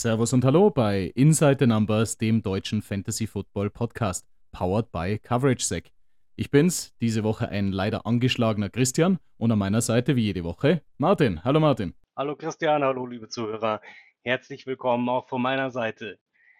Servus und Hallo bei Inside the Numbers, dem deutschen Fantasy Football Podcast, powered by CoverageSec. Ich bin's, diese Woche ein leider angeschlagener Christian und an meiner Seite wie jede Woche Martin. Hallo Martin. Hallo Christian, hallo liebe Zuhörer. Herzlich willkommen auch von meiner Seite.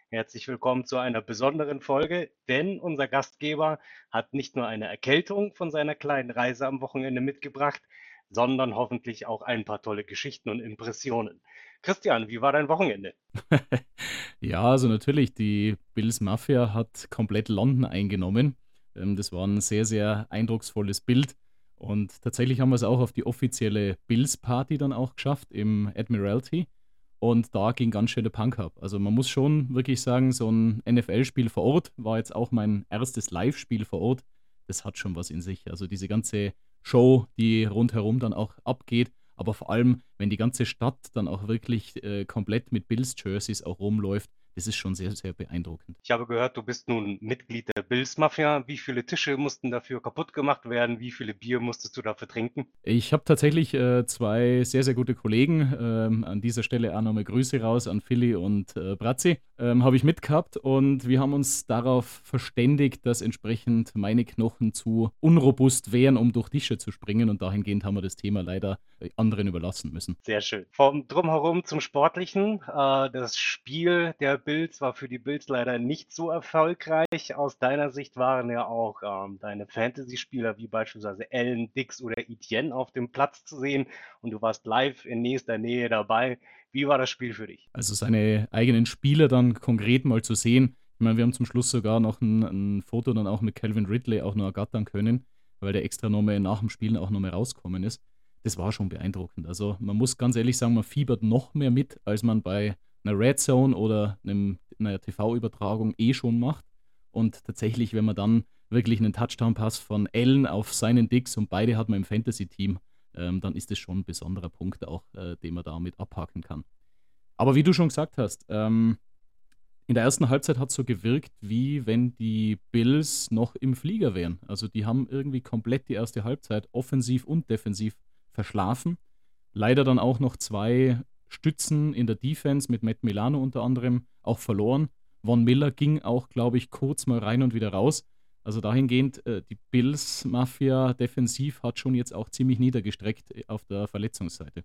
Herzlich willkommen zu einer besonderen Folge, denn unser Gastgeber hat nicht nur eine Erkältung von seiner kleinen Reise am Wochenende mitgebracht, sondern hoffentlich auch ein paar tolle Geschichten und Impressionen. Christian, wie war dein Wochenende? ja, also natürlich, die Bills Mafia hat komplett London eingenommen. Ähm, das war ein sehr, sehr eindrucksvolles Bild. Und tatsächlich haben wir es auch auf die offizielle Bills-Party dann auch geschafft im Admiralty. Und da ging ganz schön der Punk ab. Also man muss schon wirklich sagen, so ein NFL-Spiel vor Ort war jetzt auch mein erstes Live-Spiel vor Ort. Das hat schon was in sich. Also diese ganze Show, die rundherum dann auch abgeht, aber vor allem, wenn die ganze Stadt dann auch wirklich äh, komplett mit Bills-Jerseys auch rumläuft, das ist schon sehr, sehr beeindruckend. Ich habe gehört, du bist nun Mitglied der Bills Mafia. Wie viele Tische mussten dafür kaputt gemacht werden? Wie viele Bier musstest du dafür trinken? Ich habe tatsächlich äh, zwei sehr, sehr gute Kollegen. Ähm, an dieser Stelle auch nochmal Grüße raus an Philly und äh, Brazzi. Ähm, habe ich mitgehabt und wir haben uns darauf verständigt, dass entsprechend meine Knochen zu unrobust wären, um durch Tische zu springen. Und dahingehend haben wir das Thema leider äh, anderen überlassen müssen. Sehr schön. Vom Drumherum zum Sportlichen. Äh, das Spiel der Bills war für die Bills leider nicht so erfolgreich. Aus deiner Sicht waren ja auch ähm, deine Fantasy-Spieler wie beispielsweise Allen, Dix oder Etienne auf dem Platz zu sehen und du warst live in nächster Nähe dabei. Wie war das Spiel für dich? Also seine eigenen Spieler dann konkret mal zu sehen. Ich meine, wir haben zum Schluss sogar noch ein, ein Foto dann auch mit Calvin Ridley auch noch ergattern können, weil der extra nochmal nach dem Spielen auch nochmal rauskommen ist. Das war schon beeindruckend. Also man muss ganz ehrlich sagen, man fiebert noch mehr mit, als man bei einer Red Zone oder einem, einer TV-Übertragung eh schon macht. Und tatsächlich, wenn man dann wirklich einen Touchdown-Pass von Allen auf seinen Dix und beide hat man im Fantasy-Team, ähm, dann ist das schon ein besonderer Punkt auch, äh, den man damit abhaken kann. Aber wie du schon gesagt hast, ähm, in der ersten Halbzeit hat es so gewirkt, wie wenn die Bills noch im Flieger wären. Also die haben irgendwie komplett die erste Halbzeit offensiv und defensiv verschlafen. Leider dann auch noch zwei Stützen in der Defense mit Matt Milano unter anderem auch verloren. Von Miller ging auch, glaube ich, kurz mal rein und wieder raus. Also dahingehend, äh, die Bills-Mafia defensiv hat schon jetzt auch ziemlich niedergestreckt äh, auf der Verletzungsseite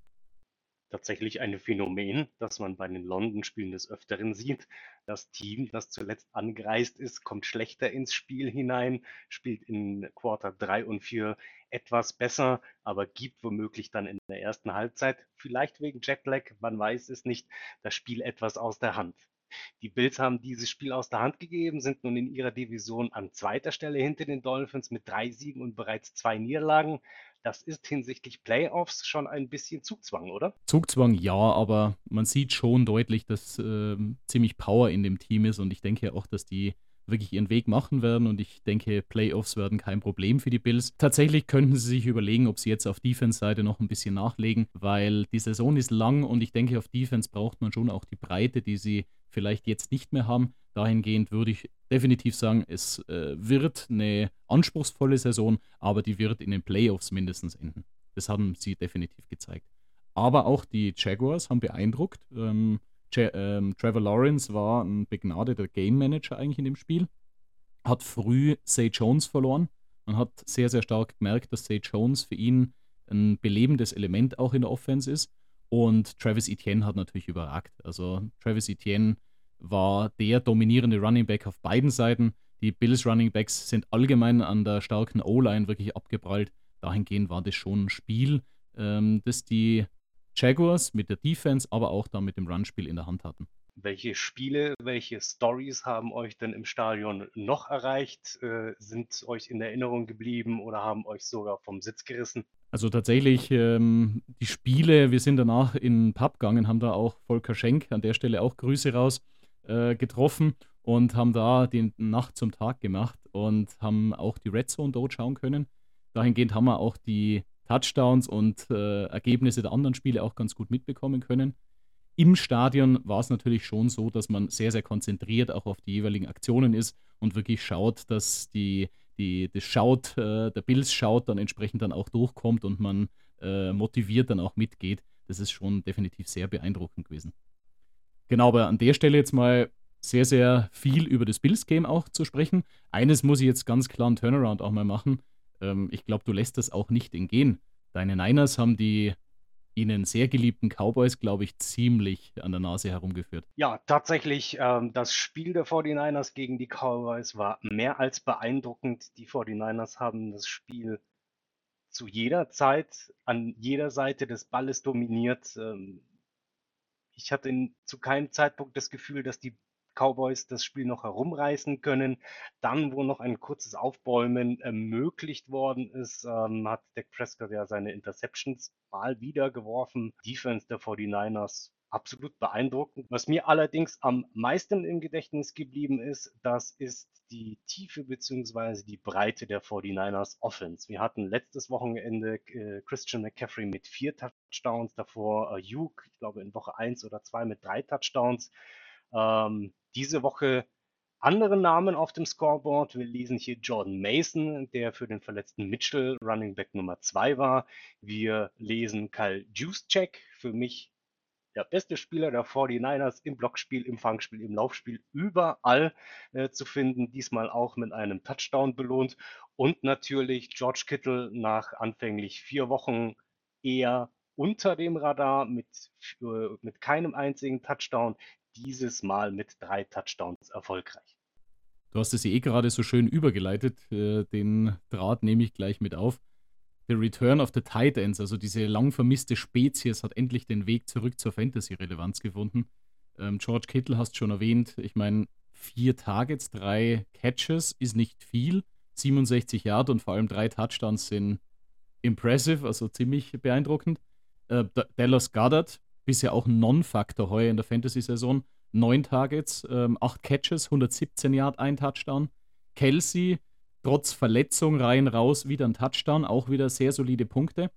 tatsächlich ein Phänomen, das man bei den London-Spielen des Öfteren sieht. Das Team, das zuletzt angereist ist, kommt schlechter ins Spiel hinein, spielt in Quarter 3 und 4 etwas besser, aber gibt womöglich dann in der ersten Halbzeit, vielleicht wegen Jetlag, man weiß es nicht, das Spiel etwas aus der Hand. Die Bills haben dieses Spiel aus der Hand gegeben, sind nun in ihrer Division an zweiter Stelle hinter den Dolphins mit drei Siegen und bereits zwei Niederlagen. Das ist hinsichtlich Playoffs schon ein bisschen Zugzwang, oder? Zugzwang ja, aber man sieht schon deutlich, dass äh, ziemlich Power in dem Team ist und ich denke auch, dass die wirklich ihren Weg machen werden und ich denke, Playoffs werden kein Problem für die Bills. Tatsächlich könnten sie sich überlegen, ob sie jetzt auf Defense-Seite noch ein bisschen nachlegen, weil die Saison ist lang und ich denke, auf Defense braucht man schon auch die Breite, die sie vielleicht jetzt nicht mehr haben. Dahingehend würde ich definitiv sagen, es äh, wird eine anspruchsvolle Saison, aber die wird in den Playoffs mindestens enden. Das haben sie definitiv gezeigt. Aber auch die Jaguars haben beeindruckt. Ähm, ähm, Trevor Lawrence war ein begnadeter Game Manager eigentlich in dem Spiel. Hat früh Say Jones verloren. Man hat sehr, sehr stark gemerkt, dass Say Jones für ihn ein belebendes Element auch in der Offense ist. Und Travis Etienne hat natürlich überragt. Also Travis Etienne war der dominierende Running Back auf beiden Seiten. Die Bills Running Backs sind allgemein an der starken O-Line wirklich abgeprallt. Dahingehend war das schon ein Spiel, ähm, das die Jaguars mit der Defense, aber auch da mit dem Run-Spiel in der Hand hatten. Welche Spiele, welche Stories haben euch denn im Stadion noch erreicht? Äh, sind euch in Erinnerung geblieben oder haben euch sogar vom Sitz gerissen? Also tatsächlich ähm, die Spiele, wir sind danach in den Pub gegangen, haben da auch Volker Schenk, an der Stelle auch Grüße raus, äh, getroffen und haben da die Nacht zum Tag gemacht und haben auch die Red Zone dort schauen können. Dahingehend haben wir auch die Touchdowns und äh, Ergebnisse der anderen Spiele auch ganz gut mitbekommen können. Im Stadion war es natürlich schon so, dass man sehr, sehr konzentriert auch auf die jeweiligen Aktionen ist und wirklich schaut, dass die, die, das Schaut, äh, der Bills schaut dann entsprechend dann auch durchkommt und man äh, motiviert dann auch mitgeht. Das ist schon definitiv sehr beeindruckend gewesen. Genau, aber an der Stelle jetzt mal sehr, sehr viel über das Bills-Game auch zu sprechen. Eines muss ich jetzt ganz klar einen Turnaround auch mal machen. Ähm, ich glaube, du lässt das auch nicht entgehen. Deine Niners haben die ihnen sehr geliebten Cowboys, glaube ich, ziemlich an der Nase herumgeführt. Ja, tatsächlich, ähm, das Spiel der 49ers gegen die Cowboys war mehr als beeindruckend. Die 49ers haben das Spiel zu jeder Zeit an jeder Seite des Balles dominiert. Ähm, ich hatte in, zu keinem Zeitpunkt das Gefühl, dass die Cowboys das Spiel noch herumreißen können. Dann, wo noch ein kurzes Aufbäumen ermöglicht worden ist, ähm, hat Dak Prescott ja seine Interceptions mal wieder geworfen. Defense der 49ers absolut beeindruckend. Was mir allerdings am meisten im Gedächtnis geblieben ist, das ist die Tiefe bzw. die Breite der 49ers Offense. Wir hatten letztes Wochenende äh, Christian McCaffrey mit vier Touchdowns, davor äh, Hugh, ich glaube in Woche 1 oder 2 mit drei Touchdowns. Ähm, diese Woche andere Namen auf dem Scoreboard. Wir lesen hier Jordan Mason, der für den verletzten Mitchell Running Back Nummer 2 war. Wir lesen Kyle Juszczyk, für mich der beste Spieler der 49ers im Blockspiel, im Fangspiel, im Laufspiel, überall äh, zu finden. Diesmal auch mit einem Touchdown belohnt. Und natürlich George Kittle nach anfänglich vier Wochen eher unter dem Radar mit, äh, mit keinem einzigen Touchdown dieses Mal mit drei Touchdowns erfolgreich. Du hast es eh gerade so schön übergeleitet. Äh, den Draht nehme ich gleich mit auf. The Return of the Titans, also diese lang vermisste Spezies, hat endlich den Weg zurück zur Fantasy-Relevanz gefunden. Ähm, George Kittle hast schon erwähnt. Ich meine, vier Targets, drei Catches ist nicht viel. 67 Yard und vor allem drei Touchdowns sind impressive, also ziemlich beeindruckend. Äh, Dallas Goddard bisher auch Non-Faktor heuer in der Fantasy-Saison. Neun Targets, ähm, acht Catches, 117 Yard, ein Touchdown. Kelsey, trotz Verletzung rein raus, wieder ein Touchdown, auch wieder sehr solide Punkte.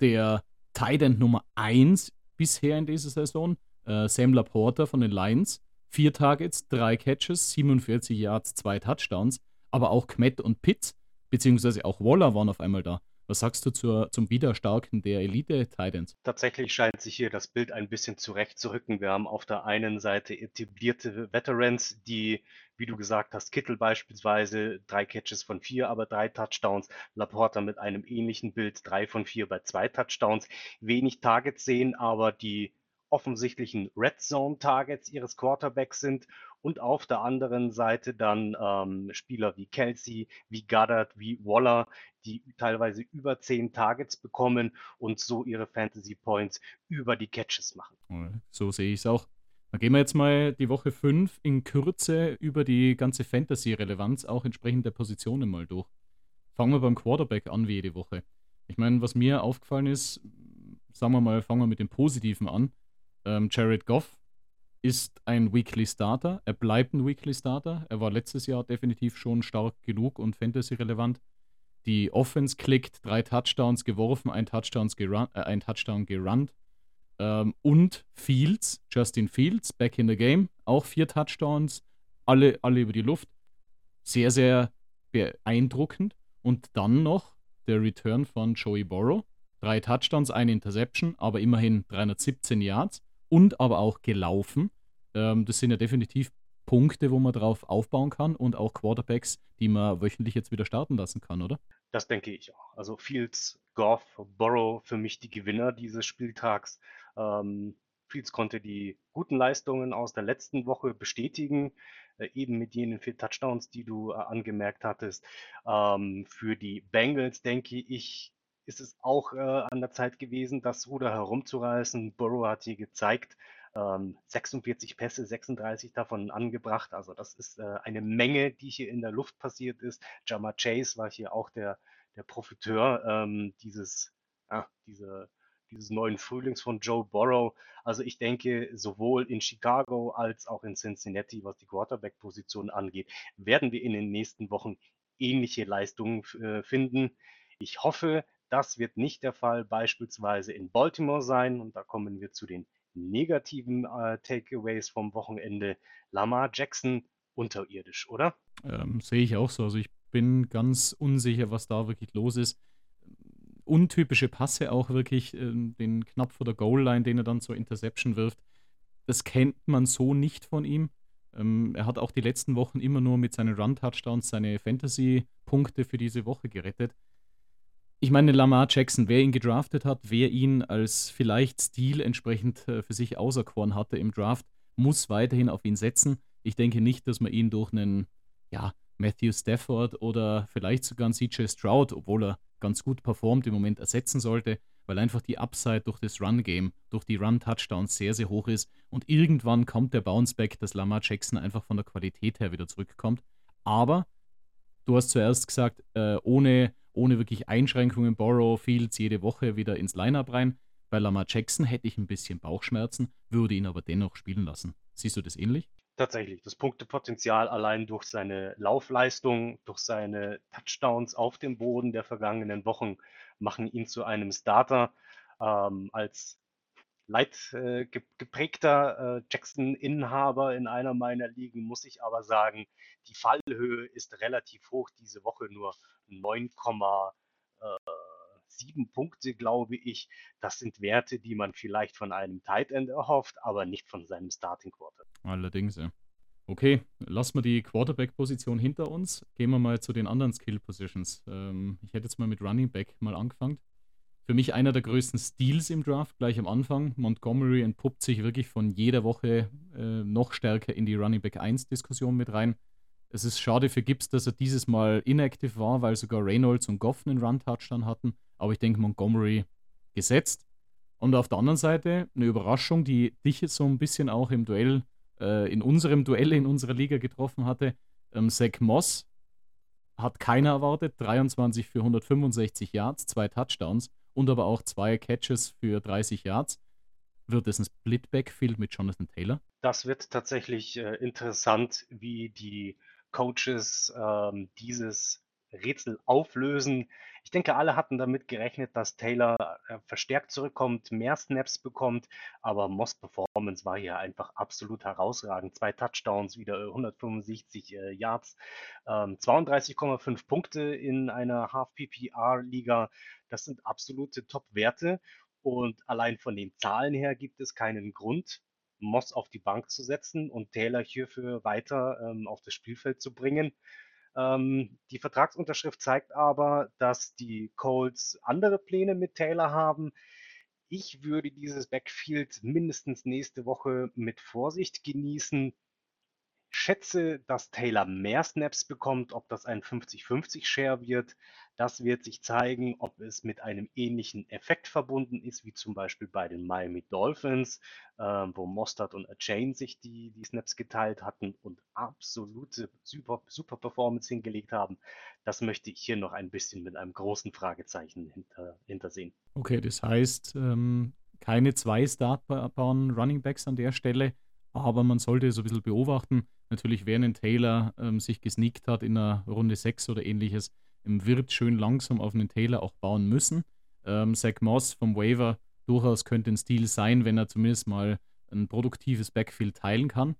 Der Tight End Nummer 1 bisher in dieser Saison, äh, Sam Laporta von den Lions. Vier Targets, drei Catches, 47 Yards, zwei Touchdowns. Aber auch Kmet und Pitts, beziehungsweise auch Waller waren auf einmal da. Was sagst du zur, zum Widerstarken der Elite-Titans? Tatsächlich scheint sich hier das Bild ein bisschen zurechtzurücken. Wir haben auf der einen Seite etablierte Veterans, die, wie du gesagt hast, Kittel beispielsweise, drei Catches von vier, aber drei Touchdowns. Laporta mit einem ähnlichen Bild, drei von vier bei zwei Touchdowns. Wenig Targets sehen, aber die offensichtlichen Red Zone Targets ihres Quarterbacks sind und auf der anderen Seite dann ähm, Spieler wie Kelsey, wie Goddard, wie Waller, die teilweise über zehn Targets bekommen und so ihre Fantasy Points über die Catches machen. So sehe ich es auch. Dann gehen wir jetzt mal die Woche 5 in Kürze über die ganze Fantasy-Relevanz, auch entsprechend der Positionen mal durch. Fangen wir beim Quarterback an wie jede Woche. Ich meine, was mir aufgefallen ist, sagen wir mal, fangen wir mit dem Positiven an. Ähm, Jared Goff ist ein Weekly Starter. Er bleibt ein Weekly Starter. Er war letztes Jahr definitiv schon stark genug und Fantasy-relevant. Die Offense klickt, drei Touchdowns geworfen, ein, Touchdowns gerun, äh, ein Touchdown gerannt. Ähm, und Fields, Justin Fields, back in the game, auch vier Touchdowns, alle, alle über die Luft. Sehr, sehr beeindruckend. Und dann noch der Return von Joey Borrow. Drei Touchdowns, eine Interception, aber immerhin 317 Yards und aber auch gelaufen. Ähm, das sind ja definitiv Punkte, wo man drauf aufbauen kann und auch Quarterbacks, die man wöchentlich jetzt wieder starten lassen kann, oder? Das denke ich auch. Also Fields, Goff, Borrow für mich die Gewinner dieses Spieltags. Ähm, Fields konnte die guten Leistungen aus der letzten Woche bestätigen, äh, eben mit jenen vier Touchdowns, die du äh, angemerkt hattest. Ähm, für die Bengals denke ich, ist es auch äh, an der Zeit gewesen, das Ruder herumzureißen. Burrow hat hier gezeigt, ähm, 46 Pässe, 36 davon angebracht. Also das ist äh, eine Menge, die hier in der Luft passiert ist. Jama Chase war hier auch der, der Profiteur ähm, dieses, ah, diese, dieses neuen Frühlings von Joe Burrow. Also ich denke, sowohl in Chicago als auch in Cincinnati, was die Quarterback-Position angeht, werden wir in den nächsten Wochen ähnliche Leistungen äh, finden. Ich hoffe, das wird nicht der Fall beispielsweise in Baltimore sein. Und da kommen wir zu den negativen äh, Takeaways vom Wochenende. Lamar Jackson unterirdisch, oder? Ähm, sehe ich auch so. Also ich bin ganz unsicher, was da wirklich los ist. Untypische Passe auch wirklich, äh, den knapp vor der Goal-Line, den er dann zur Interception wirft. Das kennt man so nicht von ihm. Ähm, er hat auch die letzten Wochen immer nur mit seinen Run-Touchdowns seine Fantasy-Punkte für diese Woche gerettet. Ich meine, Lamar Jackson, wer ihn gedraftet hat, wer ihn als vielleicht Stil entsprechend äh, für sich auserkoren hatte im Draft, muss weiterhin auf ihn setzen. Ich denke nicht, dass man ihn durch einen, ja, Matthew Stafford oder vielleicht sogar einen CJ Stroud, obwohl er ganz gut performt, im Moment ersetzen sollte, weil einfach die Upside durch das Run-Game, durch die Run-Touchdowns sehr, sehr hoch ist und irgendwann kommt der Bounceback, dass Lamar Jackson einfach von der Qualität her wieder zurückkommt. Aber du hast zuerst gesagt, äh, ohne, ohne wirklich Einschränkungen, Borrow, Fields jede Woche wieder ins Lineup rein. Bei Lamar Jackson hätte ich ein bisschen Bauchschmerzen, würde ihn aber dennoch spielen lassen. Siehst du das ähnlich? Tatsächlich, das Punktepotenzial allein durch seine Laufleistung, durch seine Touchdowns auf dem Boden der vergangenen Wochen machen ihn zu einem Starter. Ähm, als leidgeprägter äh, Jackson-Inhaber in einer meiner Ligen muss ich aber sagen, die Fallhöhe ist relativ hoch diese Woche, nur 9,7 Punkte, glaube ich. Das sind Werte, die man vielleicht von einem Tight End erhofft, aber nicht von seinem Starting Quarter. Allerdings, ja. Okay, lassen wir die Quarterback-Position hinter uns. Gehen wir mal zu den anderen Skill-Positions. Ähm, ich hätte jetzt mal mit Running Back mal angefangen. Für mich einer der größten Steals im Draft gleich am Anfang. Montgomery entpuppt sich wirklich von jeder Woche äh, noch stärker in die Running Back 1-Diskussion mit rein. Es ist schade für Gibbs, dass er dieses Mal inactive war, weil sogar Reynolds und Goff einen Run-Touchdown hatten. Aber ich denke, Montgomery gesetzt. Und auf der anderen Seite eine Überraschung, die dich jetzt so ein bisschen auch im Duell äh, in unserem Duell in unserer Liga getroffen hatte. Ähm, Zach Moss hat keiner erwartet. 23 für 165 Yards, zwei Touchdowns und aber auch zwei Catches für 30 Yards. Wird es ein Split-Backfield mit Jonathan Taylor? Das wird tatsächlich äh, interessant, wie die Coaches ähm, dieses Rätsel auflösen. Ich denke, alle hatten damit gerechnet, dass Taylor äh, verstärkt zurückkommt, mehr Snaps bekommt, aber Moss Performance war hier einfach absolut herausragend. Zwei Touchdowns, wieder 165 äh, Yards, ähm, 32,5 Punkte in einer Half-PPR-Liga. Das sind absolute Top-Werte und allein von den Zahlen her gibt es keinen Grund, Moss auf die Bank zu setzen und Taylor hierfür weiter ähm, auf das Spielfeld zu bringen. Ähm, die Vertragsunterschrift zeigt aber, dass die Colts andere Pläne mit Taylor haben. Ich würde dieses Backfield mindestens nächste Woche mit Vorsicht genießen schätze, dass Taylor mehr Snaps bekommt. Ob das ein 50-50-Share wird, das wird sich zeigen, ob es mit einem ähnlichen Effekt verbunden ist, wie zum Beispiel bei den Miami Dolphins, äh, wo Mostert und Chain sich die, die Snaps geteilt hatten und absolute super, super Performance hingelegt haben. Das möchte ich hier noch ein bisschen mit einem großen Fragezeichen hinter, hintersehen. Okay, das heißt, ähm, keine zwei startbaren Running Backs an der Stelle, aber man sollte so ein bisschen beobachten natürlich während Taylor ähm, sich gesneakt hat in einer Runde 6 oder ähnliches, wird schön langsam auf einen Taylor auch bauen müssen. Ähm, Zach Moss vom Waiver durchaus könnte ein Stil sein, wenn er zumindest mal ein produktives Backfield teilen kann.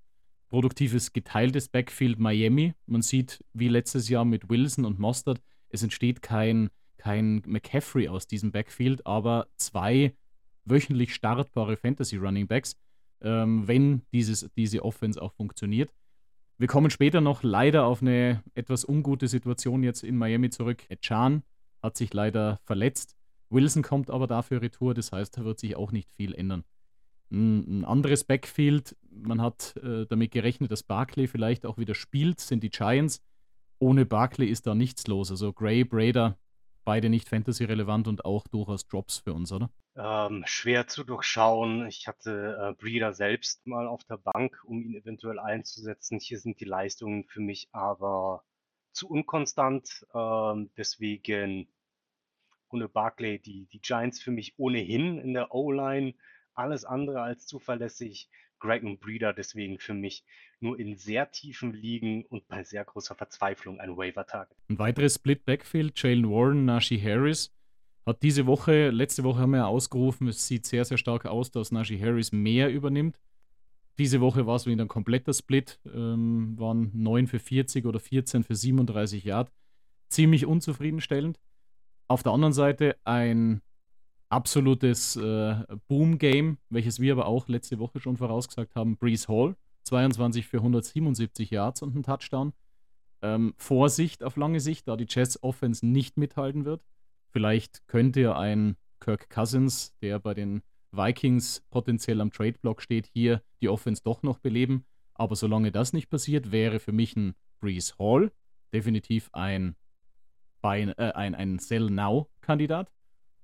Produktives geteiltes Backfield Miami. Man sieht, wie letztes Jahr mit Wilson und Mostert, es entsteht kein, kein McCaffrey aus diesem Backfield, aber zwei wöchentlich startbare Fantasy Running Backs, ähm, wenn dieses, diese Offense auch funktioniert. Wir kommen später noch leider auf eine etwas ungute Situation jetzt in Miami zurück. Chan hat sich leider verletzt. Wilson kommt aber dafür retour, das heißt, da wird sich auch nicht viel ändern. Ein anderes Backfield, man hat äh, damit gerechnet, dass Barkley vielleicht auch wieder spielt, sind die Giants. Ohne Barkley ist da nichts los. Also Gray, Brader, beide nicht fantasy-relevant und auch durchaus Drops für uns, oder? Ähm, schwer zu durchschauen. Ich hatte äh, Breeder selbst mal auf der Bank, um ihn eventuell einzusetzen. Hier sind die Leistungen für mich aber zu unkonstant. Ähm, deswegen ohne Barclay die, die Giants für mich ohnehin in der O-Line alles andere als zuverlässig. Greg und Breeder deswegen für mich nur in sehr tiefen Ligen und bei sehr großer Verzweiflung ein Waiver-Target. Ein weiteres Split-Backfield, Jalen Warren, Nashi Harris, hat diese Woche, letzte Woche haben wir ja ausgerufen, es sieht sehr, sehr stark aus, dass Nashi Harris mehr übernimmt. Diese Woche war es wieder ein kompletter Split, ähm, waren 9 für 40 oder 14 für 37 Yard. Ziemlich unzufriedenstellend. Auf der anderen Seite ein absolutes äh, Boom-Game, welches wir aber auch letzte Woche schon vorausgesagt haben. Breeze Hall, 22 für 177 Yards und ein Touchdown. Ähm, Vorsicht auf lange Sicht, da die Jets Offense nicht mithalten wird. Vielleicht könnte ein Kirk Cousins, der bei den Vikings potenziell am Trade-Block steht, hier die Offense doch noch beleben. Aber solange das nicht passiert, wäre für mich ein Breeze Hall definitiv ein, äh, ein, ein Sell-Now-Kandidat.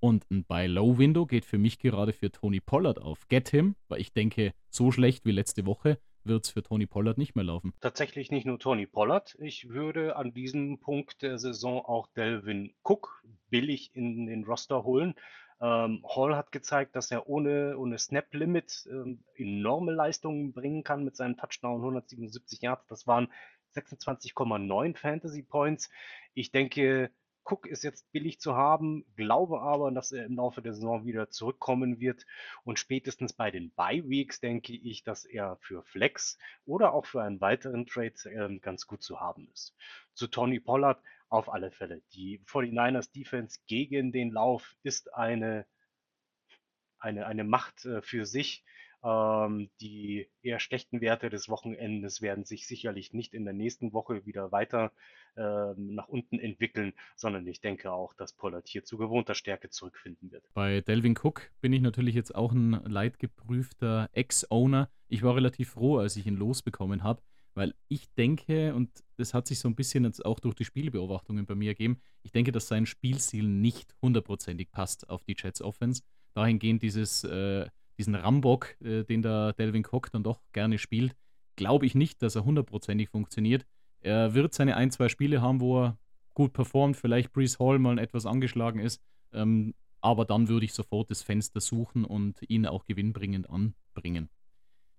Und ein Buy-Low-Window geht für mich gerade für Tony Pollard auf. Get him, weil ich denke, so schlecht wie letzte Woche wird es für Tony Pollard nicht mehr laufen. Tatsächlich nicht nur Tony Pollard. Ich würde an diesem Punkt der Saison auch Delvin Cook billig in den Roster holen. Ähm, Hall hat gezeigt, dass er ohne, ohne Snap-Limit ähm, enorme Leistungen bringen kann mit seinem Touchdown 177 Yards. Das waren 26,9 Fantasy Points. Ich denke, Cook ist jetzt billig zu haben, glaube aber, dass er im Laufe der Saison wieder zurückkommen wird. Und spätestens bei den Bye Weeks denke ich, dass er für Flex oder auch für einen weiteren Trade äh, ganz gut zu haben ist. Zu Tony Pollard auf alle Fälle. Die 49ers Defense gegen den Lauf ist eine, eine, eine Macht äh, für sich. Ähm, die eher schlechten Werte des Wochenendes werden sich sicherlich nicht in der nächsten Woche wieder weiter ähm, nach unten entwickeln, sondern ich denke auch, dass Pollard hier zu gewohnter Stärke zurückfinden wird. Bei Delvin Cook bin ich natürlich jetzt auch ein leidgeprüfter Ex-Owner. Ich war relativ froh, als ich ihn losbekommen habe, weil ich denke, und das hat sich so ein bisschen jetzt auch durch die Spielbeobachtungen bei mir ergeben, ich denke, dass sein Spielstil nicht hundertprozentig passt auf die Jets Offense. Dahingehend dieses äh, diesen Rambock, äh, den der Delvin Cook dann doch gerne spielt, glaube ich nicht, dass er hundertprozentig funktioniert. Er wird seine ein, zwei Spiele haben, wo er gut performt, vielleicht Brees Hall mal etwas angeschlagen ist, ähm, aber dann würde ich sofort das Fenster suchen und ihn auch gewinnbringend anbringen.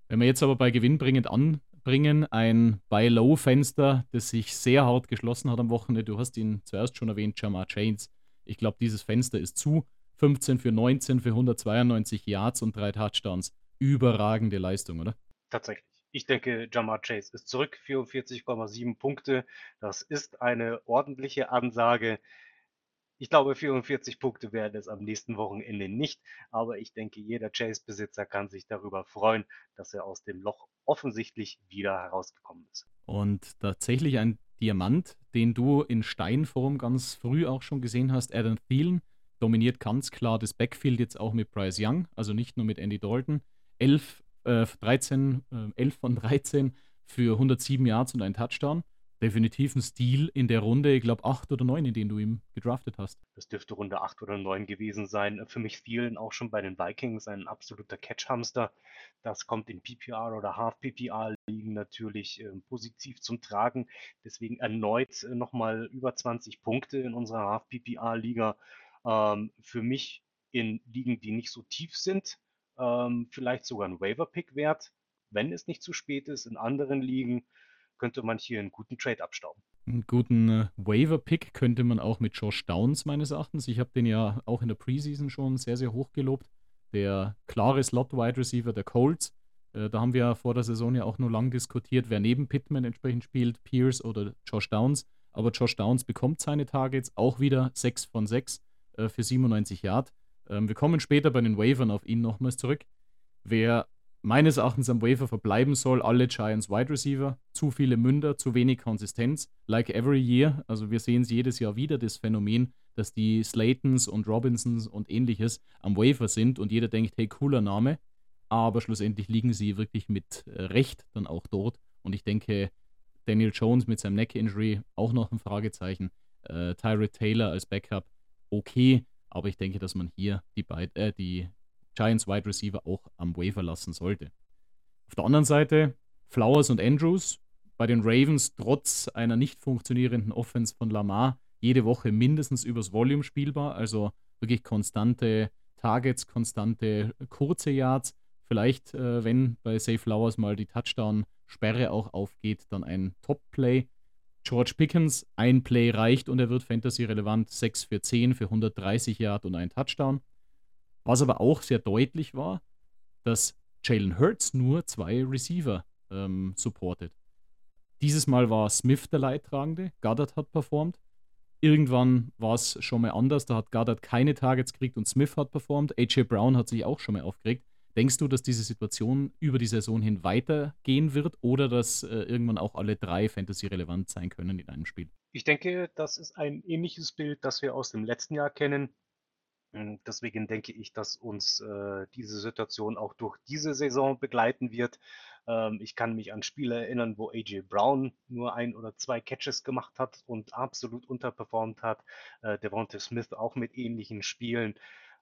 Wenn wir jetzt aber bei gewinnbringend anbringen, ein Buy-Low-Fenster, das sich sehr hart geschlossen hat am Wochenende, du hast ihn zuerst schon erwähnt, Jamar Chains. Ich glaube, dieses Fenster ist zu. 15 für 19 für 192 Yards und drei Touchdowns. Überragende Leistung, oder? Tatsächlich. Ich denke, Jamar Chase ist zurück, 44,7 Punkte. Das ist eine ordentliche Ansage. Ich glaube, 44 Punkte werden es am nächsten Wochenende nicht, aber ich denke, jeder Chase-Besitzer kann sich darüber freuen, dass er aus dem Loch offensichtlich wieder herausgekommen ist. Und tatsächlich ein Diamant, den du in Steinform ganz früh auch schon gesehen hast, Adam Thielen, dominiert ganz klar das Backfield jetzt auch mit Bryce Young, also nicht nur mit Andy Dalton. 11, äh, 13, äh, 11 von 13 für 107 Yards und ein Touchdown. Definitiv ein Stil in der Runde, ich glaube 8 oder 9, in denen du ihn gedraftet hast. Das dürfte Runde 8 oder 9 gewesen sein. Für mich vielen auch schon bei den Vikings ein absoluter Catch-Hamster. Das kommt in PPR oder Half-PPR-Ligen natürlich äh, positiv zum Tragen. Deswegen erneut äh, nochmal über 20 Punkte in unserer Half-PPR-Liga ähm, für mich in Ligen, die nicht so tief sind, ähm, vielleicht sogar ein Waiver-Pick wert, wenn es nicht zu spät ist. In anderen Ligen könnte man hier einen guten Trade abstauben. Einen guten äh, Waiver-Pick könnte man auch mit Josh Downs meines Erachtens. Ich habe den ja auch in der Preseason schon sehr, sehr hoch gelobt. Der klare Slot-Wide Receiver der Colts. Äh, da haben wir vor der Saison ja auch nur lang diskutiert, wer neben Pittman entsprechend spielt, Pierce oder Josh Downs. Aber Josh Downs bekommt seine Targets auch wieder 6 von 6 äh, für 97 Yard. Ähm, wir kommen später bei den Wavern auf ihn nochmals zurück. Wer meines Erachtens am Waver verbleiben soll, alle Giants Wide Receiver, zu viele Münder, zu wenig Konsistenz, like every year. Also wir sehen es jedes Jahr wieder, das Phänomen, dass die Slaytons und Robinsons und ähnliches am Wafer sind und jeder denkt, hey, cooler Name, aber schlussendlich liegen sie wirklich mit äh, Recht dann auch dort. Und ich denke, Daniel Jones mit seinem Neck Injury auch noch ein Fragezeichen. Äh, Tyrod Taylor als Backup okay, aber ich denke, dass man hier die, beid, äh, die Giants Wide Receiver auch am Waiver lassen sollte. Auf der anderen Seite Flowers und Andrews bei den Ravens trotz einer nicht funktionierenden Offense von Lamar jede Woche mindestens übers Volume spielbar, also wirklich konstante Targets, konstante kurze Yards. Vielleicht, äh, wenn bei Safe Flowers mal die Touchdown-Sperre auch aufgeht, dann ein Top-Play. George Pickens, ein Play reicht und er wird Fantasy-relevant. 6 für 10 für 130 Yard und ein Touchdown. Was aber auch sehr deutlich war, dass Jalen Hurts nur zwei Receiver ähm, supportet. Dieses Mal war Smith der Leidtragende, Goddard hat performt Irgendwann war es schon mal anders. Da hat Goddard keine Targets gekriegt und Smith hat performt. AJ Brown hat sich auch schon mal aufgeregt. Denkst du, dass diese Situation über die Saison hin weitergehen wird oder dass äh, irgendwann auch alle drei Fantasy relevant sein können in einem Spiel? Ich denke, das ist ein ähnliches Bild, das wir aus dem letzten Jahr kennen. Hm, deswegen denke ich, dass uns äh, diese Situation auch durch diese Saison begleiten wird. Ähm, ich kann mich an Spiele erinnern, wo AJ Brown nur ein oder zwei Catches gemacht hat und absolut unterperformt hat. Äh, Devonta Smith auch mit ähnlichen Spielen.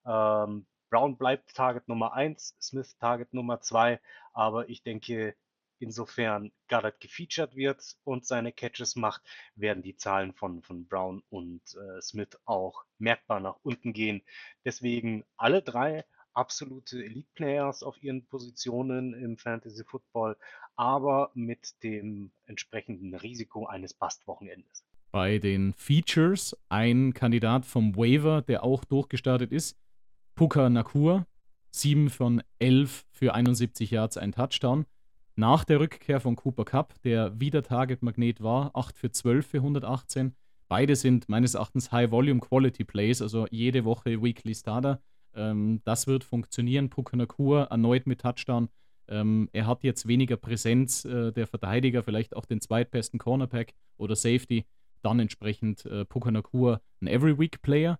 Ähm, Brown bleibt Target Nummer 1, Smith Target Nummer 2, aber ich denke, insofern Goddard gefeatured wird und seine Catches macht, werden die Zahlen von, von Brown und äh, Smith auch merkbar nach unten gehen. Deswegen alle drei absolute Elite-Players auf ihren Positionen im Fantasy Football, aber mit dem entsprechenden Risiko eines Bust-Wochenendes. Bei den Features ein Kandidat vom Waiver, der auch durchgestartet ist, Puka Nakur, 7 von 11 für 71 Yards, ein Touchdown. Nach der Rückkehr von Cooper Cup, der wieder Target-Magnet war, 8 für 12 für 118. Beide sind meines Erachtens High-Volume-Quality-Plays, also jede Woche Weekly Starter. Ähm, das wird funktionieren. Puka Nakur erneut mit Touchdown. Ähm, er hat jetzt weniger Präsenz äh, der Verteidiger, vielleicht auch den zweitbesten Cornerback oder Safety. Dann entsprechend äh, Puka Nakur ein Every-Week-Player.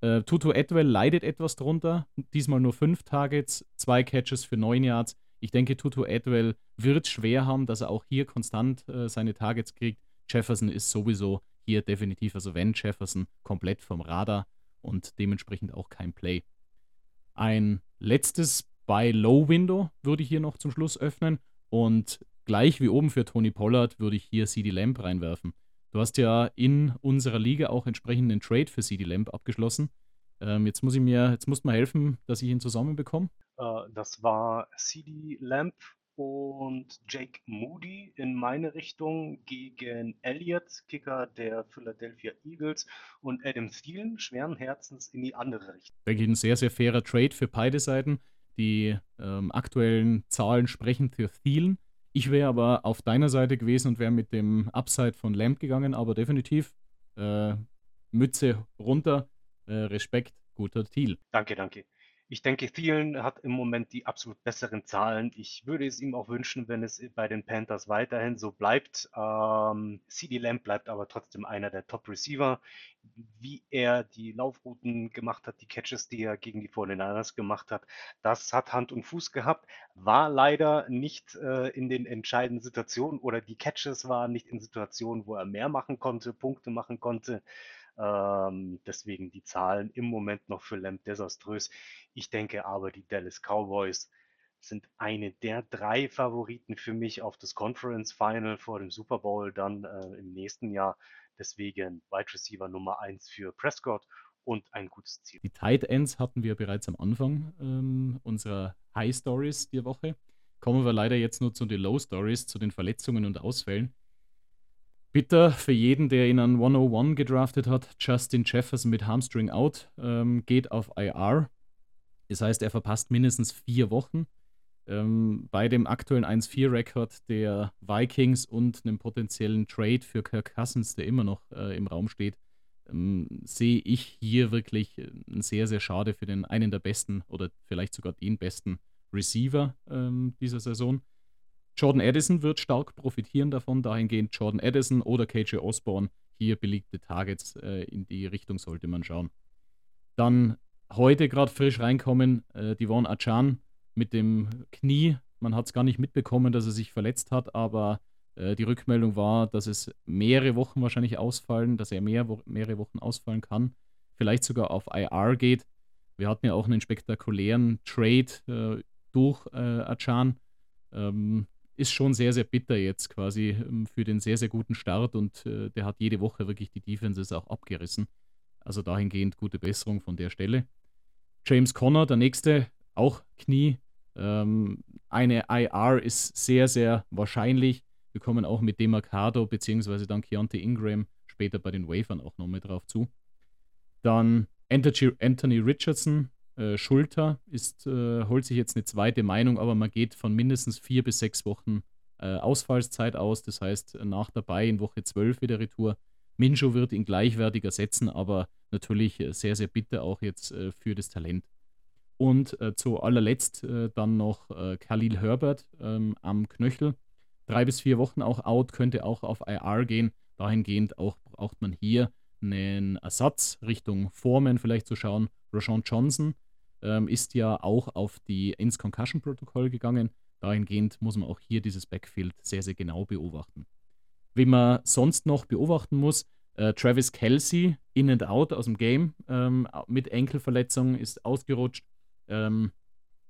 Äh, Tutu Edwell leidet etwas drunter. Diesmal nur fünf Targets, zwei Catches für neun Yards. Ich denke, Tutu Edwell wird schwer haben, dass er auch hier konstant äh, seine Targets kriegt. Jefferson ist sowieso hier definitiv, also wenn Jefferson, komplett vom Radar und dementsprechend auch kein Play. Ein letztes Buy Low Window würde ich hier noch zum Schluss öffnen und gleich wie oben für Tony Pollard würde ich hier CD Lamp reinwerfen. Du hast ja in unserer Liga auch entsprechend einen Trade für CD Lamp abgeschlossen. Ähm, jetzt muss ich mir, jetzt musst du mal helfen, dass ich ihn zusammenbekomme. Äh, das war CD Lamp und Jake Moody in meine Richtung gegen Elliott, Kicker der Philadelphia Eagles und Adam Thielen, schweren Herzens in die andere Richtung. Denke ich, ein sehr, sehr fairer Trade für beide Seiten. Die ähm, aktuellen Zahlen sprechen für Thielen. Ich wäre aber auf deiner Seite gewesen und wäre mit dem Upside von Lamp gegangen, aber definitiv äh, Mütze runter, äh, Respekt, guter Thiel. Danke, danke. Ich denke, Thielen hat im Moment die absolut besseren Zahlen. Ich würde es ihm auch wünschen, wenn es bei den Panthers weiterhin so bleibt. Ähm, CD Lamb bleibt aber trotzdem einer der Top-Receiver. Wie er die Laufrouten gemacht hat, die Catches, die er gegen die 49ers gemacht hat, das hat Hand und Fuß gehabt. War leider nicht äh, in den entscheidenden Situationen oder die Catches waren nicht in Situationen, wo er mehr machen konnte, Punkte machen konnte. Ähm, deswegen die Zahlen im Moment noch für Lamb desaströs. Ich denke aber, die Dallas Cowboys sind eine der drei Favoriten für mich auf das Conference Final vor dem Super Bowl dann äh, im nächsten Jahr. Deswegen Wide Receiver Nummer 1 für Prescott und ein gutes Ziel. Die Tight Ends hatten wir bereits am Anfang ähm, unserer High Stories der Woche. Kommen wir leider jetzt nur zu den Low Stories, zu den Verletzungen und Ausfällen. Bitter für jeden, der ihn an 101 gedraftet hat. Justin Jefferson mit Hamstring out ähm, geht auf IR. Das heißt, er verpasst mindestens vier Wochen. Ähm, bei dem aktuellen 1-4-Rekord der Vikings und einem potenziellen Trade für Kirk Cousins, der immer noch äh, im Raum steht, ähm, sehe ich hier wirklich äh, sehr, sehr schade für den einen der besten oder vielleicht sogar den besten Receiver ähm, dieser Saison. Jordan Addison wird stark profitieren davon, dahingehend Jordan Addison oder KJ Osborne hier belegte Targets äh, in die Richtung sollte man schauen. Dann heute gerade frisch reinkommen, äh, Devon Achan mit dem Knie. Man hat es gar nicht mitbekommen, dass er sich verletzt hat, aber äh, die Rückmeldung war, dass es mehrere Wochen wahrscheinlich ausfallen, dass er mehr, mehrere Wochen ausfallen kann, vielleicht sogar auf IR geht. Wir hatten ja auch einen spektakulären Trade äh, durch äh, Achan. Ähm, ist schon sehr, sehr bitter jetzt quasi ähm, für den sehr, sehr guten Start und äh, der hat jede Woche wirklich die Defenses auch abgerissen. Also dahingehend gute Besserung von der Stelle. James Conner, der nächste, auch Knie. Ähm, eine IR ist sehr, sehr wahrscheinlich. Wir kommen auch mit Demarcado bzw. dann Keontae Ingram später bei den Wafern auch noch mit drauf zu. Dann Anthony Richardson, äh, Schulter ist, äh, holt sich jetzt eine zweite Meinung, aber man geht von mindestens vier bis sechs Wochen äh, Ausfallszeit aus. Das heißt, nach dabei in Woche 12 wieder Retour. Minjo wird ihn gleichwertig ersetzen, aber natürlich äh, sehr, sehr bitter auch jetzt äh, für das Talent. Und zu allerletzt dann noch Khalil Herbert ähm, am Knöchel. Drei bis vier Wochen auch out, könnte auch auf IR gehen. Dahingehend auch braucht man hier einen Ersatz Richtung Foreman vielleicht zu schauen. Rashawn Johnson ähm, ist ja auch auf die ins Concussion-Protokoll gegangen. Dahingehend muss man auch hier dieses Backfield sehr, sehr genau beobachten. Wie man sonst noch beobachten muss, äh, Travis Kelsey in and out aus dem Game ähm, mit Enkelverletzung ist ausgerutscht. Ähm,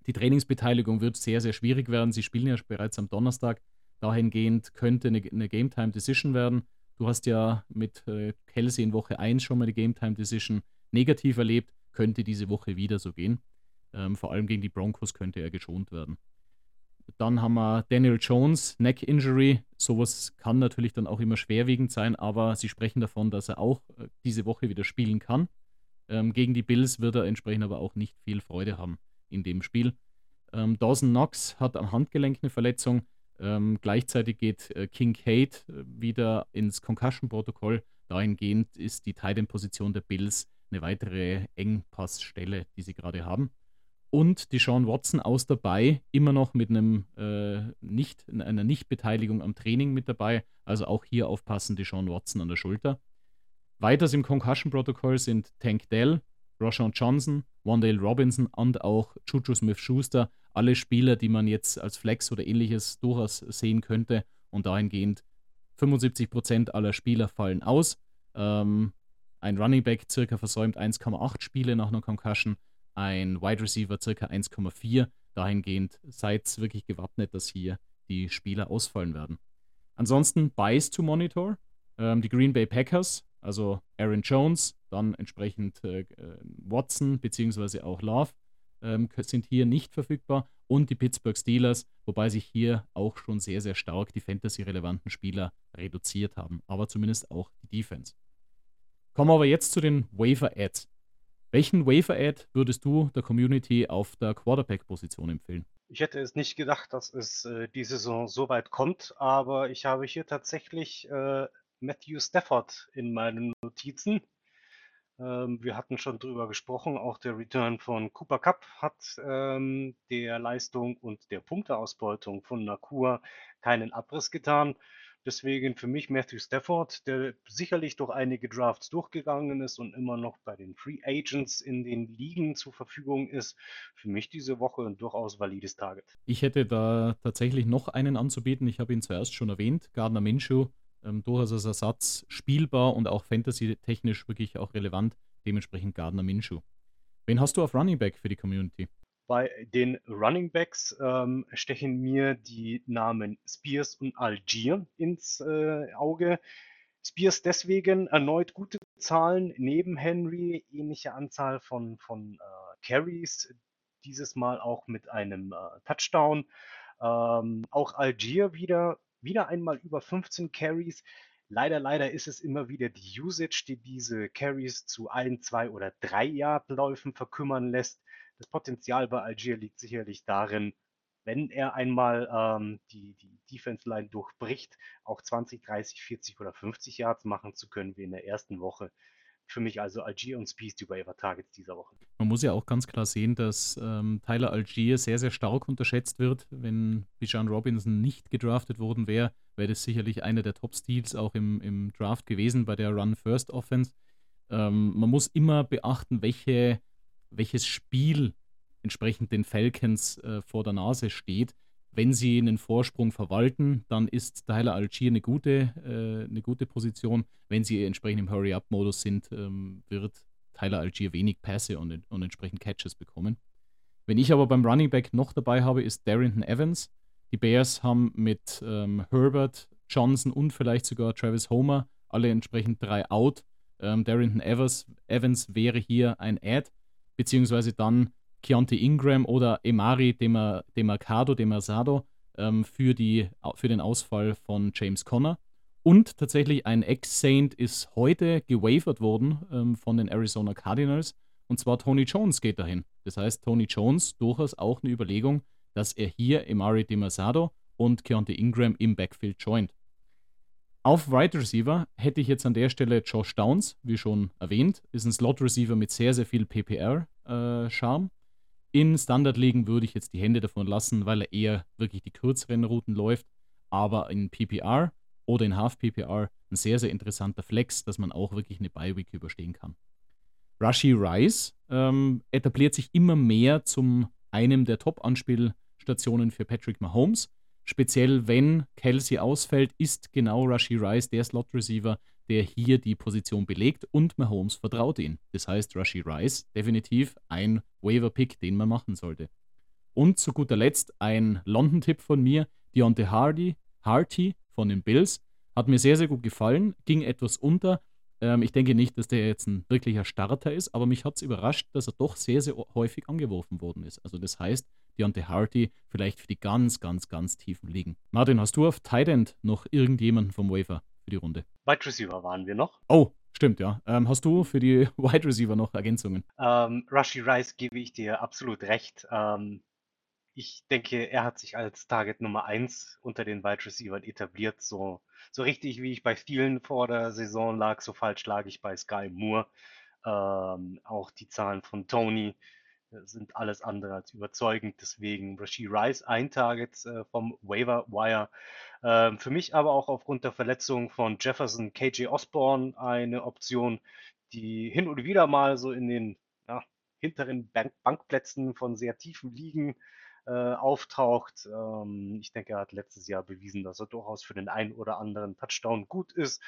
die Trainingsbeteiligung wird sehr, sehr schwierig werden. Sie spielen ja bereits am Donnerstag. Dahingehend könnte eine, eine Game Time Decision werden. Du hast ja mit äh, Kelsey in Woche 1 schon mal die Game Time Decision negativ erlebt. Könnte diese Woche wieder so gehen. Ähm, vor allem gegen die Broncos könnte er geschont werden. Dann haben wir Daniel Jones, Neck Injury. Sowas kann natürlich dann auch immer schwerwiegend sein, aber sie sprechen davon, dass er auch äh, diese Woche wieder spielen kann. Ähm, gegen die Bills wird er entsprechend aber auch nicht viel Freude haben in dem Spiel. Ähm, Dawson Knox hat am Handgelenk eine Verletzung. Ähm, gleichzeitig geht äh, Kincaid äh, wieder ins Concussion-Protokoll. Dahingehend ist die Titan-Position der Bills eine weitere Engpassstelle, die sie gerade haben und die Sean Watson aus dabei, immer noch mit einem äh, nicht, einer Nichtbeteiligung am Training mit dabei. Also auch hier aufpassen, die Sean Watson an der Schulter. Weiters im Concussion-Protokoll sind Tank Dell, Roshan Johnson, Wandale Robinson und auch Juju Smith-Schuster. Alle Spieler, die man jetzt als Flex oder ähnliches durchaus sehen könnte. Und dahingehend 75% aller Spieler fallen aus. Ähm, ein Running Back circa versäumt 1,8 Spiele nach einer Concussion ein Wide Receiver circa 1,4. Dahingehend seid wirklich gewappnet, dass hier die Spieler ausfallen werden. Ansonsten Buys to Monitor. Ähm, die Green Bay Packers, also Aaron Jones, dann entsprechend äh, Watson bzw. auch Love ähm, sind hier nicht verfügbar und die Pittsburgh Steelers, wobei sich hier auch schon sehr, sehr stark die Fantasy-relevanten Spieler reduziert haben, aber zumindest auch die Defense. Kommen wir aber jetzt zu den Waiver-Ads. Welchen Waiver-Ad würdest du der Community auf der Quarterback-Position empfehlen? Ich hätte es nicht gedacht, dass es äh, die Saison so weit kommt, aber ich habe hier tatsächlich äh, Matthew Stafford in meinen Notizen. Ähm, wir hatten schon drüber gesprochen, auch der Return von Cooper Cup hat ähm, der Leistung und der Punkteausbeutung von Nakur keinen Abriss getan. Deswegen für mich Matthew Stafford, der sicherlich durch einige Drafts durchgegangen ist und immer noch bei den Free Agents in den Ligen zur Verfügung ist, für mich diese Woche ein durchaus valides Target. Ich hätte da tatsächlich noch einen anzubieten. Ich habe ihn zuerst schon erwähnt, Gardner Minshew, ähm, durchaus als Ersatz spielbar und auch fantasy-technisch wirklich auch relevant. Dementsprechend Gardner Minshew. Wen hast du auf Running Back für die Community? Bei den Running Backs ähm, stechen mir die Namen Spears und Algier ins äh, Auge. Spears deswegen erneut gute Zahlen neben Henry, ähnliche Anzahl von, von äh, Carries, dieses Mal auch mit einem äh, Touchdown. Ähm, auch Algier wieder, wieder einmal über 15 Carries. Leider, leider ist es immer wieder die Usage, die diese Carries zu ein, zwei oder drei Yard-Läufen verkümmern lässt. Das Potenzial bei Algier liegt sicherlich darin, wenn er einmal ähm, die, die Defense Line durchbricht, auch 20, 30, 40 oder 50 Yards machen zu können wie in der ersten Woche. Für mich also Algier und Speed die Waiver Targets dieser Woche. Man muss ja auch ganz klar sehen, dass ähm, Tyler Algier sehr, sehr stark unterschätzt wird. Wenn Bijan Robinson nicht gedraftet worden wäre, wäre das sicherlich einer der Top-Steals auch im, im Draft gewesen bei der Run-First-Offense. Ähm, man muss immer beachten, welche welches Spiel entsprechend den Falcons äh, vor der Nase steht. Wenn sie einen Vorsprung verwalten, dann ist Tyler Algier eine gute, äh, eine gute Position. Wenn sie entsprechend im Hurry-Up-Modus sind, ähm, wird Tyler Algier wenig Pässe und, und entsprechend Catches bekommen. Wenn ich aber beim Running Back noch dabei habe, ist Darrington Evans. Die Bears haben mit ähm, Herbert, Johnson und vielleicht sogar Travis Homer alle entsprechend drei out. Ähm, Darrington Evans, Evans wäre hier ein Ad beziehungsweise dann Keontae Ingram oder Emari Demar, Demarcado, Demersado ähm, für, die, für den Ausfall von James Conner. Und tatsächlich ein Ex-Saint ist heute gewavert worden ähm, von den Arizona Cardinals. Und zwar Tony Jones geht dahin. Das heißt, Tony Jones durchaus auch eine Überlegung, dass er hier Emari Demersado und Keontae Ingram im Backfield joint. Auf Wide Receiver hätte ich jetzt an der Stelle Josh Downs, wie schon erwähnt, ist ein Slot Receiver mit sehr, sehr viel PPR-Charme. Äh, in Standard-Ligen würde ich jetzt die Hände davon lassen, weil er eher wirklich die kürzeren Routen läuft. Aber in PPR oder in Half-PPR ein sehr, sehr interessanter Flex, dass man auch wirklich eine Bye-Week überstehen kann. Rashi Rice ähm, etabliert sich immer mehr zum einem der Top-Anspielstationen für Patrick Mahomes. Speziell wenn Kelsey ausfällt, ist genau Rashi Rice der Slot-Receiver, der hier die Position belegt und Mahomes vertraut ihn. Das heißt, Rashi Rice definitiv ein Waiver-Pick, den man machen sollte. Und zu guter Letzt ein London-Tipp von mir, Deontay Hardy, Harty von den Bills. Hat mir sehr, sehr gut gefallen, ging etwas unter. Ähm, ich denke nicht, dass der jetzt ein wirklicher Starter ist, aber mich hat es überrascht, dass er doch sehr, sehr häufig angeworfen worden ist. Also das heißt, Deontay Harty vielleicht für die ganz, ganz, ganz tiefen Ligen. Martin, hast du auf Tight End noch irgendjemanden vom Waiver? für die Runde. Wide Receiver waren wir noch. Oh, stimmt, ja. Ähm, hast du für die Wide Receiver noch Ergänzungen? Ähm, Rushy Rice gebe ich dir absolut recht. Ähm, ich denke, er hat sich als Target Nummer 1 unter den Wide Receivers etabliert. So, so richtig wie ich bei vielen vor der Saison lag, so falsch lag ich bei Sky Moore. Ähm, auch die Zahlen von Tony sind alles andere als überzeugend. Deswegen Rashi Rice ein Target äh, vom Waiver Wire. Ähm, für mich aber auch aufgrund der Verletzung von Jefferson KJ Osborne eine Option, die hin und wieder mal so in den ja, hinteren Bank Bankplätzen von sehr tiefen Ligen äh, auftaucht. Ähm, ich denke, er hat letztes Jahr bewiesen, dass er durchaus für den einen oder anderen Touchdown gut ist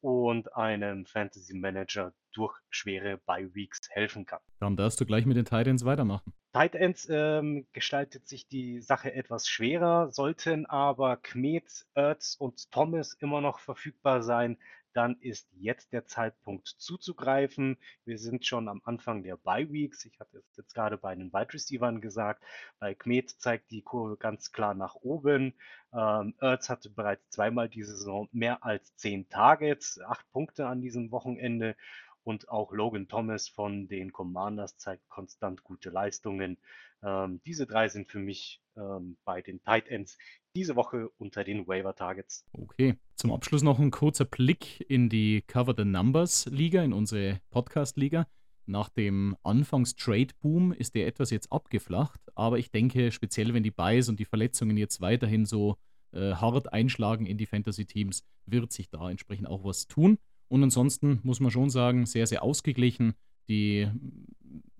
und einem Fantasy Manager durch schwere Bye Weeks helfen kann. Dann darfst du gleich mit den Titans weitermachen. Tight Ends ähm, gestaltet sich die Sache etwas schwerer, sollten aber Kmet, Ertz und Thomas immer noch verfügbar sein, dann ist jetzt der Zeitpunkt zuzugreifen. Wir sind schon am Anfang der Bye Weeks. Ich hatte es jetzt gerade bei den Wide Receivers gesagt. Bei Kmet zeigt die Kurve ganz klar nach oben. Ähm, Ertz hatte bereits zweimal diese Saison mehr als zehn Targets, acht Punkte an diesem Wochenende. Und auch Logan Thomas von den Commanders zeigt konstant gute Leistungen. Ähm, diese drei sind für mich ähm, bei den Tight Ends diese Woche unter den Waiver Targets. Okay, zum Abschluss noch ein kurzer Blick in die Cover the Numbers Liga, in unsere Podcast Liga. Nach dem Anfangs-Trade-Boom ist der etwas jetzt abgeflacht, aber ich denke, speziell wenn die Buys und die Verletzungen jetzt weiterhin so äh, hart einschlagen in die Fantasy-Teams, wird sich da entsprechend auch was tun. Und ansonsten muss man schon sagen, sehr, sehr ausgeglichen. Die,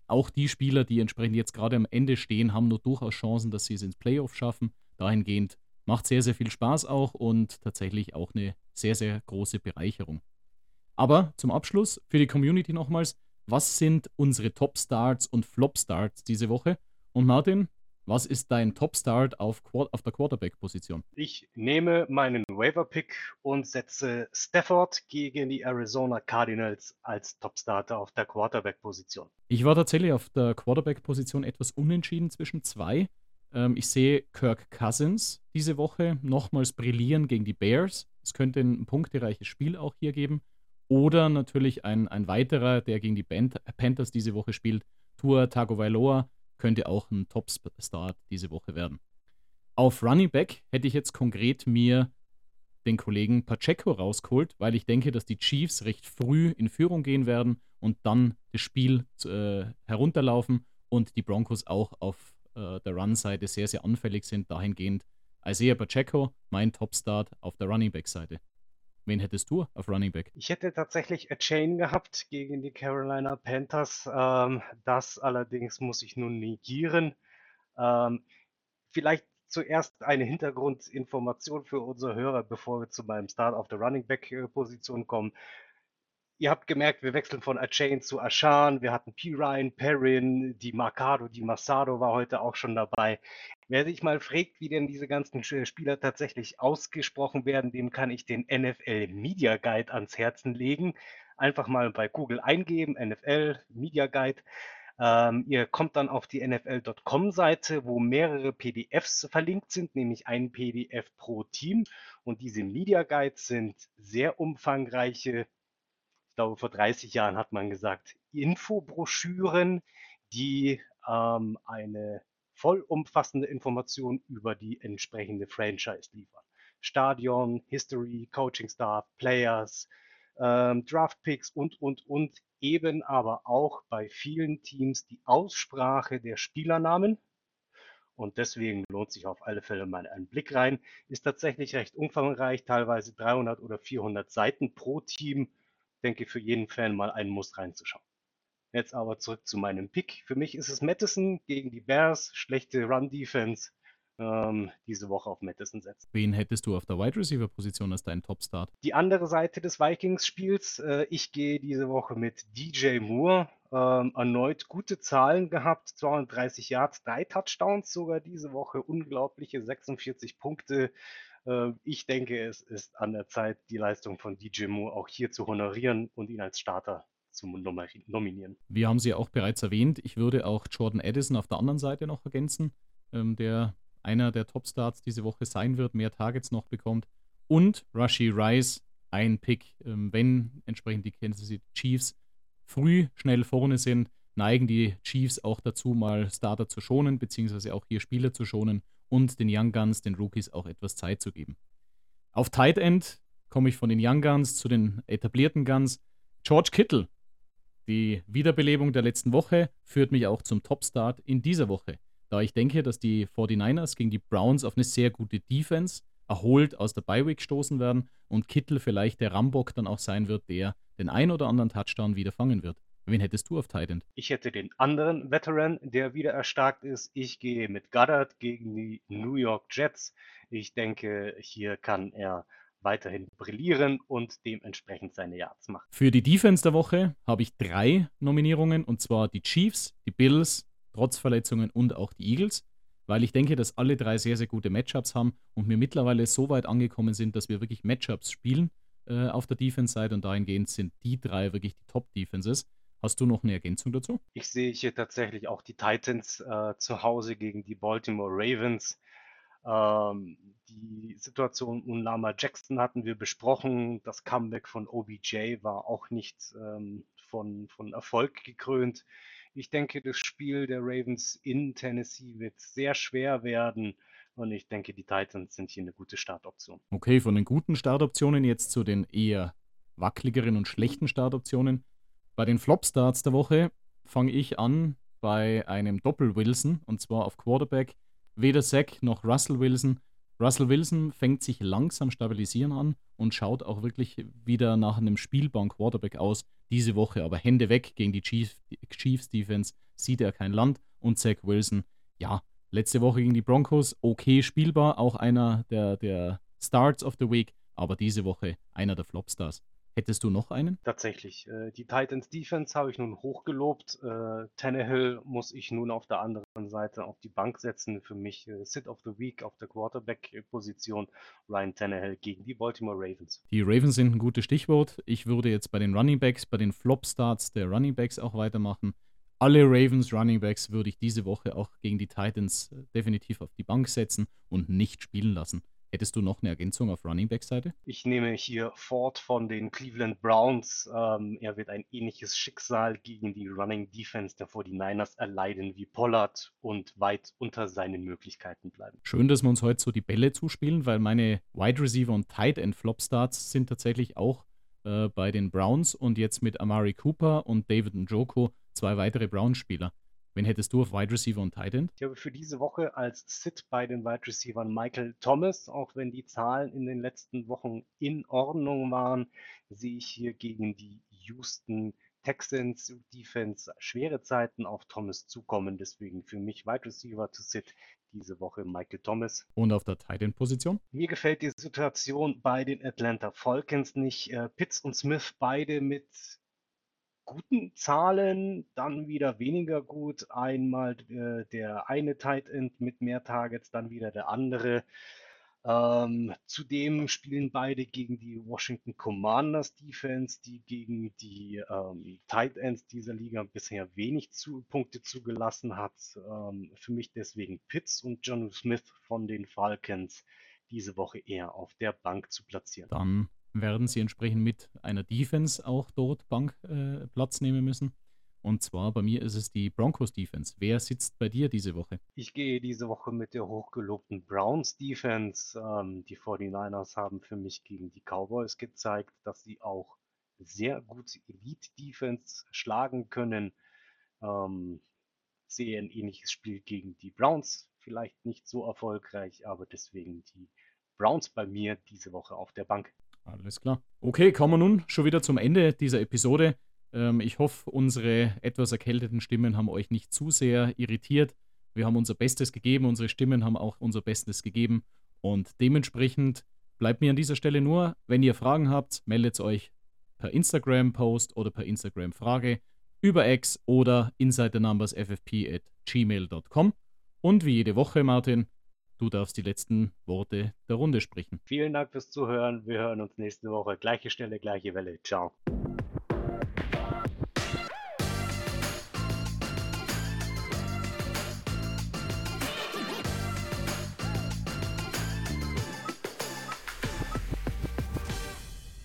auch die Spieler, die entsprechend jetzt gerade am Ende stehen, haben nur durchaus Chancen, dass sie es ins Playoff schaffen. Dahingehend macht sehr, sehr viel Spaß auch und tatsächlich auch eine sehr, sehr große Bereicherung. Aber zum Abschluss für die Community nochmals, was sind unsere Top-Starts und Flop-Starts diese Woche? Und Martin, was ist dein Top-Start auf, auf, der Quarterback-Position? Ich nehme meinen Waiver-Pick und setze Stafford gegen die Arizona Cardinals als Top-Starter auf der Quarterback-Position. Ich war tatsächlich auf der Quarterback-Position etwas unentschieden zwischen zwei. Ähm, ich sehe Kirk Cousins diese Woche nochmals brillieren gegen die Bears. Es könnte ein punktereiches Spiel auch hier geben. Oder natürlich ein, ein weiterer, der gegen die Panthers diese Woche spielt, Tua Tagovailoa könnte auch ein Top-Start diese Woche werden. Auf Running Back hätte ich jetzt konkret mir den Kollegen Pacheco rausgeholt, weil ich denke, dass die Chiefs recht früh in Führung gehen werden und dann das Spiel äh, herunterlaufen und die Broncos auch auf äh, der Run-Seite sehr, sehr anfällig sind. Dahingehend Isaiah Pacheco, mein Top-Start auf der Running Back-Seite. Wen hättest du auf Running Back? Ich hätte tatsächlich a Chain gehabt gegen die Carolina Panthers. Ähm, das allerdings muss ich nun negieren. Ähm, vielleicht zuerst eine Hintergrundinformation für unsere Hörer, bevor wir zu meinem Start auf der Running Back äh, Position kommen. Ihr habt gemerkt, wir wechseln von A-Chain zu Ashan. Wir hatten P. Ryan, Perrin, die Mercado, die Massado war heute auch schon dabei. Wer sich mal fragt, wie denn diese ganzen Spieler tatsächlich ausgesprochen werden, dem kann ich den NFL Media Guide ans Herzen legen. Einfach mal bei Google eingeben, NFL Media Guide. Ähm, ihr kommt dann auf die NFL.com-Seite, wo mehrere PDFs verlinkt sind, nämlich ein PDF pro Team. Und diese Media Guides sind sehr umfangreiche, ich glaube, vor 30 Jahren hat man gesagt, Infobroschüren, die ähm, eine vollumfassende Informationen über die entsprechende Franchise liefern. Stadion, History, Coaching Staff, Players, ähm, Draft Picks und, und, und eben aber auch bei vielen Teams die Aussprache der Spielernamen. Und deswegen lohnt sich auf alle Fälle mal ein Blick rein. Ist tatsächlich recht umfangreich, teilweise 300 oder 400 Seiten pro Team. Denke für jeden Fan mal einen Muss reinzuschauen. Jetzt aber zurück zu meinem Pick. Für mich ist es Madison gegen die Bears, schlechte Run-Defense ähm, diese Woche auf Madison setzen. Wen hättest du auf der Wide Receiver Position als deinen Top-Start? Die andere Seite des Vikings-Spiels, äh, ich gehe diese Woche mit DJ Moore. Ähm, erneut gute Zahlen gehabt, 230 Yards, drei Touchdowns sogar diese Woche, unglaubliche 46 Punkte. Äh, ich denke, es ist an der Zeit, die Leistung von DJ Moore auch hier zu honorieren und ihn als Starter zu nominieren. Wir haben sie auch bereits erwähnt. Ich würde auch Jordan Addison auf der anderen Seite noch ergänzen, ähm, der einer der Top-Starts diese Woche sein wird, mehr Targets noch bekommt. Und Rashi Rice, ein Pick, ähm, wenn entsprechend die Kansas City Chiefs früh schnell vorne sind, neigen die Chiefs auch dazu, mal Starter zu schonen, beziehungsweise auch hier Spieler zu schonen und den Young Guns, den Rookies, auch etwas Zeit zu geben. Auf Tight End komme ich von den Young Guns zu den etablierten Guns. George Kittle, die Wiederbelebung der letzten Woche, führt mich auch zum Top-Start in dieser Woche da ich denke, dass die 49ers gegen die Browns auf eine sehr gute Defense erholt aus der Bye-Week stoßen werden und Kittel vielleicht der Rambock dann auch sein wird, der den ein oder anderen Touchdown wieder fangen wird. Wen hättest du auf Titan? Ich hätte den anderen Veteran, der wieder erstarkt ist. Ich gehe mit Goddard gegen die New York Jets. Ich denke, hier kann er weiterhin brillieren und dementsprechend seine Yards machen. Für die Defense der Woche habe ich drei Nominierungen und zwar die Chiefs, die Bills trotz Verletzungen und auch die Eagles, weil ich denke, dass alle drei sehr, sehr gute Matchups haben und wir mittlerweile so weit angekommen sind, dass wir wirklich Matchups spielen äh, auf der Defense-Seite und dahingehend sind die drei wirklich die Top-Defenses. Hast du noch eine Ergänzung dazu? Ich sehe hier tatsächlich auch die Titans äh, zu Hause gegen die Baltimore Ravens. Ähm, die Situation um Lama Jackson hatten wir besprochen. Das Comeback von OBJ war auch nicht ähm, von, von Erfolg gekrönt. Ich denke, das Spiel der Ravens in Tennessee wird sehr schwer werden. Und ich denke, die Titans sind hier eine gute Startoption. Okay, von den guten Startoptionen jetzt zu den eher wackeligeren und schlechten Startoptionen. Bei den Flop-Starts der Woche fange ich an bei einem Doppel-Wilson und zwar auf Quarterback. Weder Zach noch Russell Wilson Russell Wilson fängt sich langsam stabilisieren an und schaut auch wirklich wieder nach einem spielbaren Quarterback aus. Diese Woche aber Hände weg gegen die Chiefs, Chiefs Defense, sieht er kein Land. Und Zach Wilson, ja, letzte Woche gegen die Broncos, okay spielbar, auch einer der, der Starts of the Week, aber diese Woche einer der Flopstars. Hättest du noch einen? Tatsächlich. Äh, die Titans Defense habe ich nun hochgelobt. Äh, Tannehill muss ich nun auf der anderen Seite auf die Bank setzen. Für mich äh, Sit of the Week auf der Quarterback-Position. Ryan Tannehill gegen die Baltimore Ravens. Die Ravens sind ein gutes Stichwort. Ich würde jetzt bei den Running Backs, bei den Flop-Starts der Running Backs auch weitermachen. Alle Ravens Running Backs würde ich diese Woche auch gegen die Titans definitiv auf die Bank setzen und nicht spielen lassen. Hättest du noch eine Ergänzung auf Running Back Seite? Ich nehme hier Ford von den Cleveland Browns. Ähm, er wird ein ähnliches Schicksal gegen die Running Defense der 49ers erleiden wie Pollard und weit unter seinen Möglichkeiten bleiben. Schön, dass wir uns heute so die Bälle zuspielen, weil meine Wide Receiver und Tight End Flop Starts sind tatsächlich auch äh, bei den Browns und jetzt mit Amari Cooper und David Njoko zwei weitere Browns-Spieler. Wen hättest du auf Wide Receiver und Tight End? Ich habe für diese Woche als Sit bei den Wide Receivers Michael Thomas, auch wenn die Zahlen in den letzten Wochen in Ordnung waren, sehe ich hier gegen die Houston Texans Defense schwere Zeiten auf Thomas zukommen. Deswegen für mich Wide Receiver to Sit diese Woche Michael Thomas. Und auf der Tight End Position? Mir gefällt die Situation bei den Atlanta Falcons nicht. Äh, Pitts und Smith beide mit guten Zahlen, dann wieder weniger gut. Einmal äh, der eine Tight End mit mehr Targets, dann wieder der andere. Ähm, zudem spielen beide gegen die Washington Commanders Defense, die gegen die ähm, Tight Ends dieser Liga bisher wenig zu, Punkte zugelassen hat. Ähm, für mich deswegen Pitts und John Smith von den Falcons diese Woche eher auf der Bank zu platzieren. Dann werden sie entsprechend mit einer Defense auch dort Bank äh, Platz nehmen müssen. Und zwar bei mir ist es die Broncos Defense. Wer sitzt bei dir diese Woche? Ich gehe diese Woche mit der hochgelobten Browns Defense. Ähm, die 49ers haben für mich gegen die Cowboys gezeigt, dass sie auch sehr gute Elite Defense schlagen können. Ähm, sehe ein ähnliches Spiel gegen die Browns. Vielleicht nicht so erfolgreich, aber deswegen die Browns bei mir diese Woche auf der Bank. Alles klar. Okay, kommen wir nun schon wieder zum Ende dieser Episode. Ähm, ich hoffe, unsere etwas erkälteten Stimmen haben euch nicht zu sehr irritiert. Wir haben unser Bestes gegeben, unsere Stimmen haben auch unser Bestes gegeben. Und dementsprechend bleibt mir an dieser Stelle nur, wenn ihr Fragen habt, meldet euch per Instagram-Post oder per Instagram-Frage über X oder insidernumbers.ffp at gmail.com. Und wie jede Woche, Martin, du darfst die letzten Worte der Runde sprechen. Vielen Dank fürs Zuhören. Wir hören uns nächste Woche. Gleiche Stelle, gleiche Welle. Ciao.